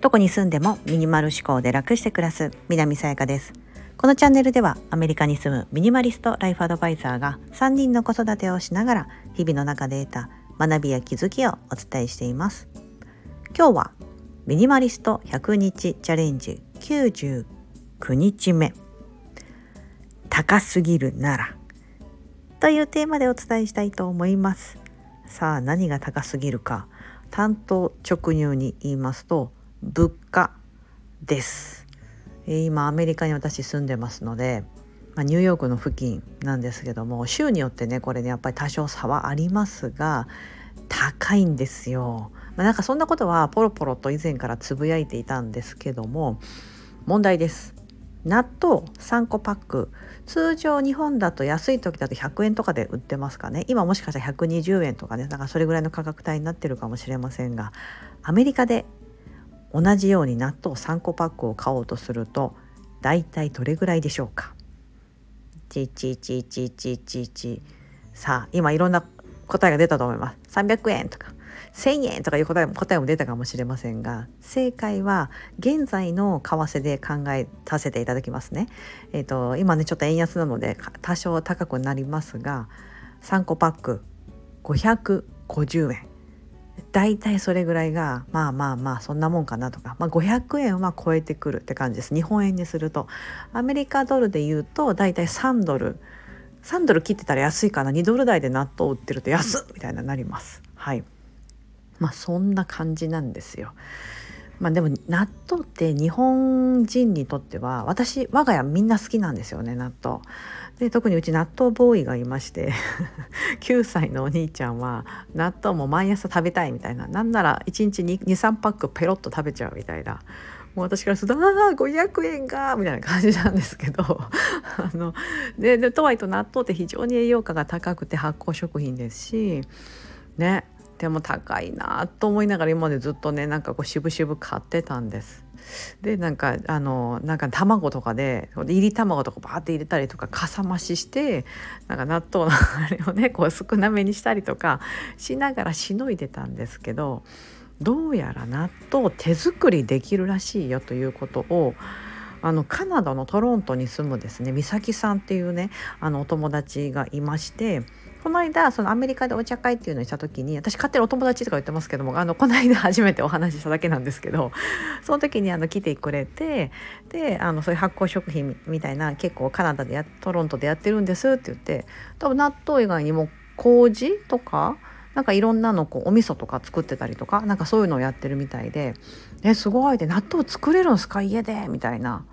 どこに住んでもミニマル思考で楽して暮らす南さやかです。このチャンネルではアメリカに住むミニマリストライフアドバイザーが3人の子育てをしながら日々の中で得た学びや気づきをお伝えしています。今日はミニマリスト100日チャレンジ99日目。高すぎるなら。というテーマでお伝えしたいと思います。さあ何が高すぎるか担当直入に言いますと物価ですえ。今アメリカに私住んでますので、まあ、ニューヨークの付近なんですけども州によってねこれねやっぱり多少差はありますが高いんですよ。まあ、なんかそんなことはポロポロと以前からつぶやいていたんですけども問題です。納豆3個パック。通常日本だと安い時だと100円とかで売ってますかね。今もしかしたら120円とかね。だからそれぐらいの価格帯になってるかもしれませんがアメリカで同じように納豆3個パックを買おうとすると大体どれぐらいでしょうか？ちちちちちちち。さあ今いろんな答えが出たと思います。300円とか。1,000円とかいう答えも答えも出たかもしれませんが正解は現在の為替で考えさせていただきますね。えーと、今ねちょっと円安なので多少高くなりますが3個パック550円大体それぐらいがまあまあまあそんなもんかなとか、まあ、500円は超えてくるって感じです。日本円にすると。アメリカドルで言うと大体3ドル。3ドル切ってたら安いかな。2ドル台で納豆売ってると安っみたいななります。はい。まあそんな感じなんですよ。まあでも納豆って日本人にとっては私我が家みんな好きなんですよね納豆。で特にうち納豆ボーイがいまして 9歳のお兄ちゃんは納豆も毎朝食べたいみたいな。なんなら1日23パックペロッと食べちゃうみたいな。もう私からすると「ああ500円か」みたいな感じなんですけど。あのででとはいえと納豆って非常に栄養価が高くて発酵食品ですしね。でも高いなと思いながら今までずっとねなんかこう渋々買ってたんです。でなんかあのなんか卵とかで入り卵とかバーって入れたりとかかさ増ししてなんか納豆のあれをねこう少なめにしたりとかしながらしのいでたんですけどどうやら納豆手作りできるらしいよということをあのカナダのトロントに住むですね美咲さんっていうねあのお友達がいましてこの間そのアメリカでお茶会っていうのをした時に私勝手にお友達とか言ってますけどもあのこの間 初めてお話ししただけなんですけどその時にあの来てくれてであのそういう発酵食品みたいな結構カナダでやトロントでやってるんですって言って多分納豆以外にも麹とかなんかいろんなのこうお味噌とか作ってたりとかなんかそういうのをやってるみたいで「えすごい」で納豆作れるんすか？家でみたいな。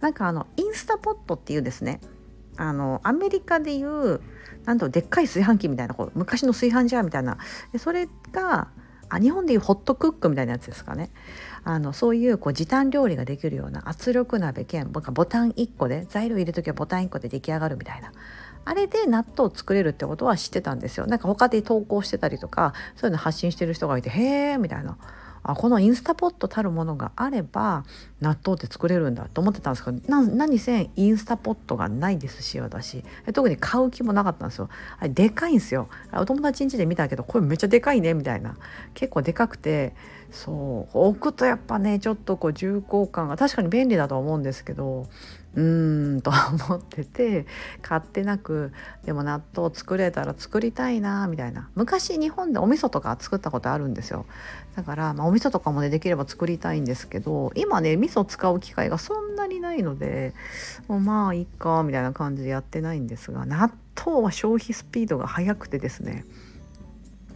なんかあのインスタポットっていうですね。あのアメリカでいうなんとでっかい炊飯器みたいなこう昔の炊飯ジャーみたいな。でそれがあ日本でいうホットクックみたいなやつですかね。あのそういうこう時短料理ができるような圧力鍋兼ボタン1個で材料入れる時はボタン1個で出来上がるみたいな。あれで納豆を作れるってことは知ってたんですよ。なんか他で投稿してたりとかそういうの発信してる人がいてへえみたいな。あこのインスタポットたるものがあれば納豆って作れるんだと思ってたんですけど何せインスタポットがないですし私。特に買う気もなかったんですよ。あれでかいんですよ。お友達ん家で見たけどこれめっちゃでかいねみたいな。結構でかくてそう置くとやっぱねちょっとこう重厚感が確かに便利だと思うんですけどうーんと思ってて買ってなくでも納豆作れたら作りたいなみたいな。昔日本でお味噌とか作ったことあるんですよ。だから、まあ、お味噌とかもねできれば作りたいんですけど今ね味噌使う機会がそんなにないのでもうまあいいかみたいな感じでやってないんですが納豆は消費スピードが速くてですね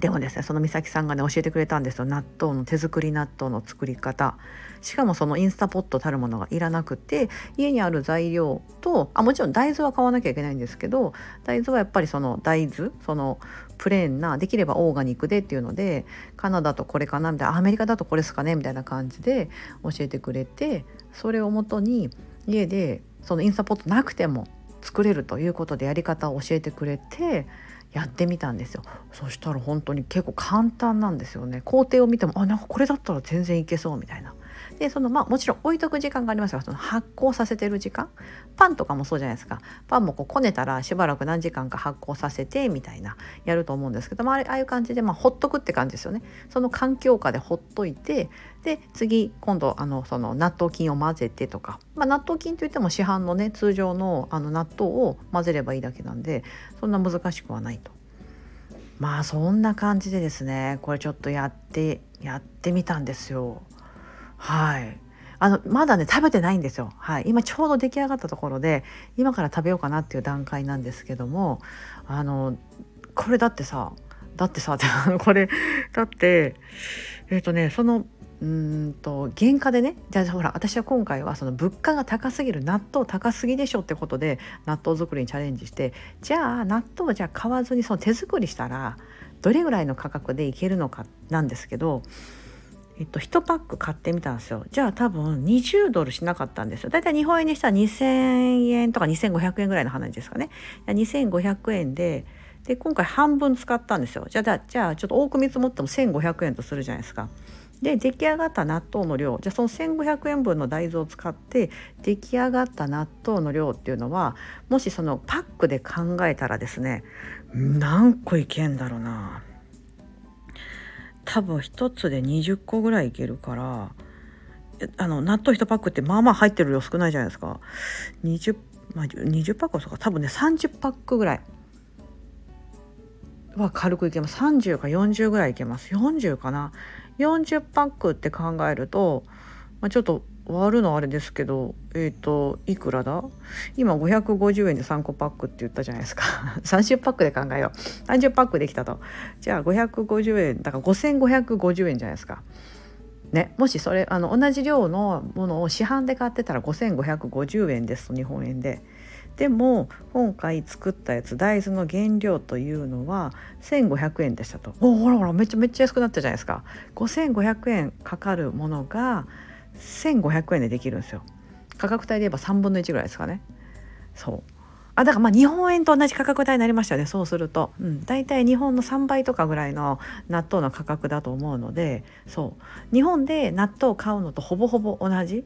でもですねその美咲さんがね教えてくれたんですよ。納豆の手作り納豆の作り方。しかもそのインスタポットたるものがいらなくて家にある材料とあもちろん大豆は買わなきゃいけないんですけど大豆はやっぱりその大豆そのプレーンなできればオーガニックでっていうのでカナダとこれかなみたいなアメリカだとこれですかねみたいな感じで教えてくれてそれをもとに家でそのインスタポットなくても作れるということでやり方を教えてくれてやってみたんですよ。そしたら本当に結構簡単なんですよね。工程を見てもあなんかこれだったら全然いけそうみたいな。でそのまあもちろん置いとく時間がありますよその発酵させてる時間パンとかもそうじゃないですかパンもこうこねたらしばらく何時間か発酵させてみたいなやると思うんですけど、まあ、ああいう感じでまあほっとくって感じですよねその環境下でほっといてで次今度あのその納豆菌を混ぜてとか、まあ、納豆菌といっても市販のね通常のあの納豆を混ぜればいいだけなんでそんな難しくはないと。まあそんな感じでですねこれちょっとやってやってみたんですよ。はいあのまだね食べてないんですよ。はい、今ちょうど出来上がったところで今から食べようかなっていう段階なんですけどもあのこれだってさだってさこれだってえっ、ー、とねそのうんと原価でねじゃあほら私は今回はその物価が高すぎる納豆高すぎでしょってことで納豆作りにチャレンジしてじゃあ納豆をじゃあ買わずにその手作りしたらどれぐらいの価格でいけるのかなんですけど、えっと、1パック買ってみたんですよ。じゃあ多分20ドルしなかったんですよ。だいたい日本円にしたら2000円とか2500円ぐらいの話ですかね。2500円でで今回半分使ったんですよ。じゃあじゃあちょっと多く見積もっても1500円とするじゃないですか。で出来上がった納豆の量。じゃあその1,500円分の大豆を使って出来上がった納豆の量っていうのはもしそのパックで考えたらですね何個いけんだろうな。多分1つで20個ぐらいいけるからあの納豆1パックってまあまあ入ってる量少ないじゃないですか。20、まあ、20パックとか。多分ね30パックぐらいは軽くいけます。30か40ぐらいいけます。40かな。40パックって考えると、まあ、ちょっと割るのあれですけどえっ、ー、といくらだ？今550円で3個パックって言ったじゃないですか。30パックで考えよう。30パックできたと。じゃあ550円だから5550円じゃないですか。ね、もしそれあの同じ量のものを市販で買ってたら5550円ですと日本円で。でも今回作ったやつ大豆の原料というのは1,500円でしたと。おほらほらめっちゃめっちゃ安くなったじゃないですか。5,500円かかるものが1,500円でできるんですよ。価格帯で言えば3分の1ぐらいですかね。そう。あだからまあ日本円と同じ価格帯になりましたよね。そうすると、うん、大体日本の3倍とかぐらいの納豆の価格だと思うのでそう。日本で納豆を買うのとほぼほぼ同じ。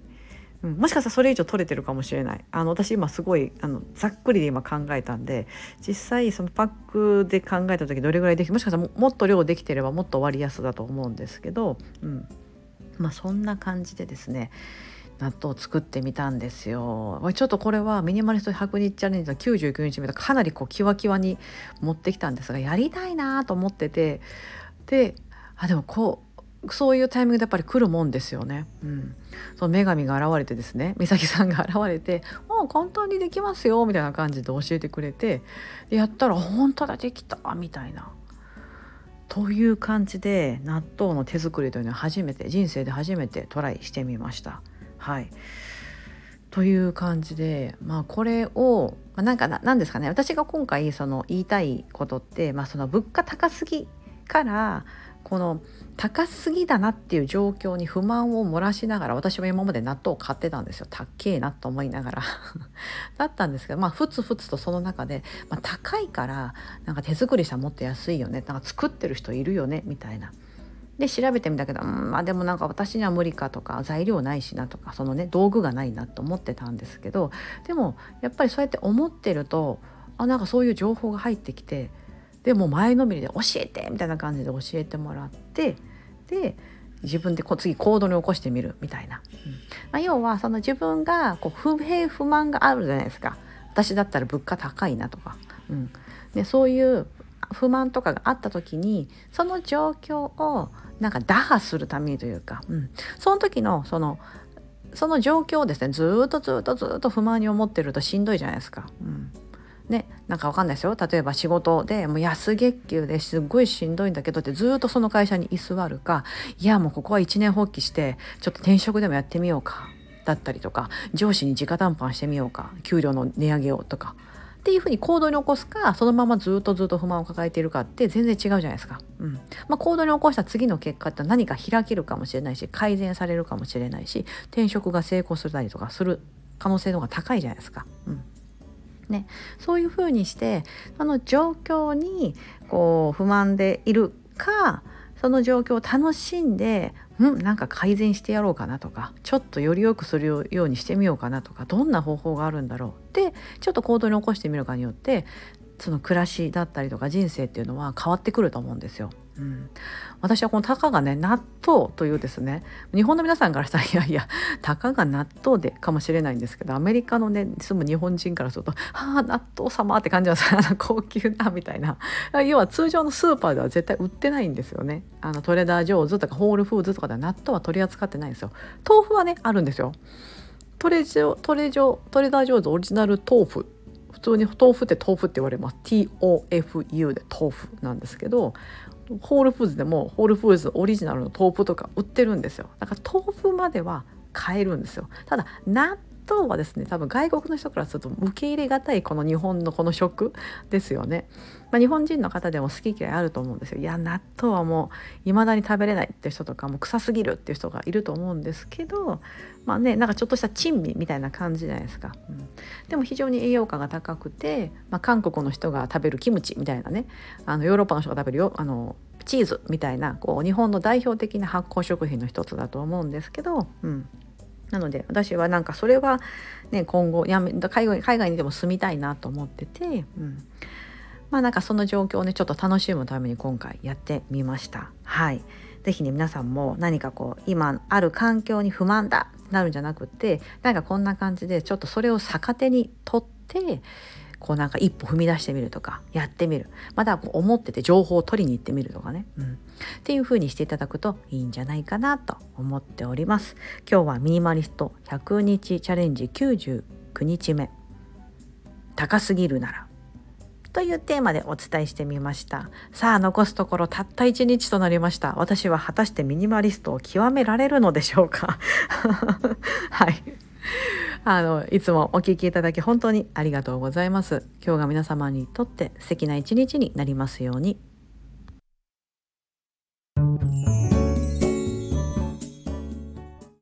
うん、もしかしたらそれ以上取れてるかもしれない。あの私今すごいあのざっくりで今考えたんで実際そのパックで考えた時どれぐらいできもしかしたらもっと量できてればもっと割安だと思うんですけど、うん、まあそんな感じでですね納豆を作ってみたんですよちょっとこれはミニマリスト100日チャレンジの99日目とかなりこうキワキワに持ってきたんですがやりたいなと思っててであでもこうそういうタイミングでやっぱり来るもんですよね。うん、その女神が現れてですね美咲さんが現れて「あ簡単にできますよ」みたいな感じで教えてくれてでやったら「本当だできた」みたいな。という感じで納豆の手作りというのは初めて人生で初めてトライしてみました。はいという感じでまあこれを、まあ、なんかなんですかね私が今回その言いたいことって、まあ、その物価高すぎからこの高すぎだなっていう状況に不満を漏らしながら私は今まで納豆を買ってたんですよ。高えなと思いながら。だったんですけどまあふつふつとその中で、まあ、高いからなんか手作りしたらもっと安いよね。なんか作ってる人いるよね。みたいな。で調べてみたけど、うん、まあでもなんか私には無理かとか材料ないしなとかそのね道具がないなと思ってたんですけどでもやっぱりそうやって思ってるとあなんかそういう情報が入ってきてでも前のめりで教えてみたいな感じで教えてもらってで自分でこ次行動に起こしてみるみたいな、うん。まあ、要はその自分がこう不平不満があるじゃないですか。私だったら物価高いなとか、うん、でそういう不満とかがあった時にその状況をなんか打破するためにというか、うん、その時のそのその状況をですねずっとずっとずっと不満に思ってるとしんどいじゃないですか。うん。ね、なんかわかんないですよ例えば仕事でもう安月給ですっごいしんどいんだけどってずっとその会社に居座るかいやもうここは一年放棄してちょっと転職でもやってみようかだったりとか上司に直談判してみようか給料の値上げをとかっていうふうに行動に起こすかそのままずっとずっと不満を抱えているかって全然違うじゃないですか。うんまあ、行動に起こした次の結果って何か開けるかもしれないし改善されるかもしれないし転職が成功するたりとかする可能性の方が高いじゃないですか。うんね、そういうふうにしてその状況にこう不満でいるかその状況を楽しんでんなんか改善してやろうかなとかちょっとより良くするようにしてみようかなとかどんな方法があるんだろうってちょっと行動に起こしてみるかによってその暮らしだったりとか人生っていうのは変わってくると思うんですよ。うん、私はこのたかがね納豆というですね日本の皆さんからしたら いやいやたかが納豆でかもしれないんですけどアメリカのね住む日本人からすると「はあ納豆様」って感じは高級なみたいな。要は通常のスーパーでは絶対売ってないんですよね。あのトレーダー・ジョーズとかホールフーズとかでは納豆は取り扱ってないんですよ。豆腐はねあるんですよ。トレジョトレジョトレーダー・ジョーズオリジナル豆腐。普通に豆腐って豆腐って言われます。TOFU で豆腐なんですけどホールフーズでもホールフーズオリジナルの豆腐とか売ってるんですよ。だから豆腐までは買えるんですよ。ただ納豆はですね多分外国の人からすると受け入れがたいこの日本のこの食ですよね、まあ、日本人の方でも好き嫌いあると思うんですよ。いや納豆はもう未だに食べれないって人とかも臭すぎるっていう人がいると思うんですけどまあねなんかちょっとした珍味みたいな感じじゃないですか、うん、でも非常に栄養価が高くて、まあ、韓国の人が食べるキムチみたいなね。あのヨーロッパの人が食べるよあのチーズみたいなこう日本の代表的な発酵食品の一つだと思うんですけど、うん、なので私はなんかそれは、ね、今後やめ海外海外にでも住みたいなと思ってて、うん、まあなんかその状況をねちょっと楽しむために今回やってみました。はい。是非ね皆さんも何かこう今ある環境に不満だなるんじゃなくってなんかこんな感じでちょっとそれを逆手にとってこうなんか一歩踏み出してみるとかやってみる。またこう思ってて情報を取りに行ってみるとかね、うん、っていう風にしていただくといいんじゃないかなと思っております。今日はミニマリスト100日チャレンジ99日目。高すぎるなら。というテーマでお伝えしてみましたさあ残すところたった1日となりました私は果たしてミニマリストを極められるのでしょうか？はいあのいつもお聞きいただき本当にありがとうございます。今日が皆様にとって素敵な一日になりますように。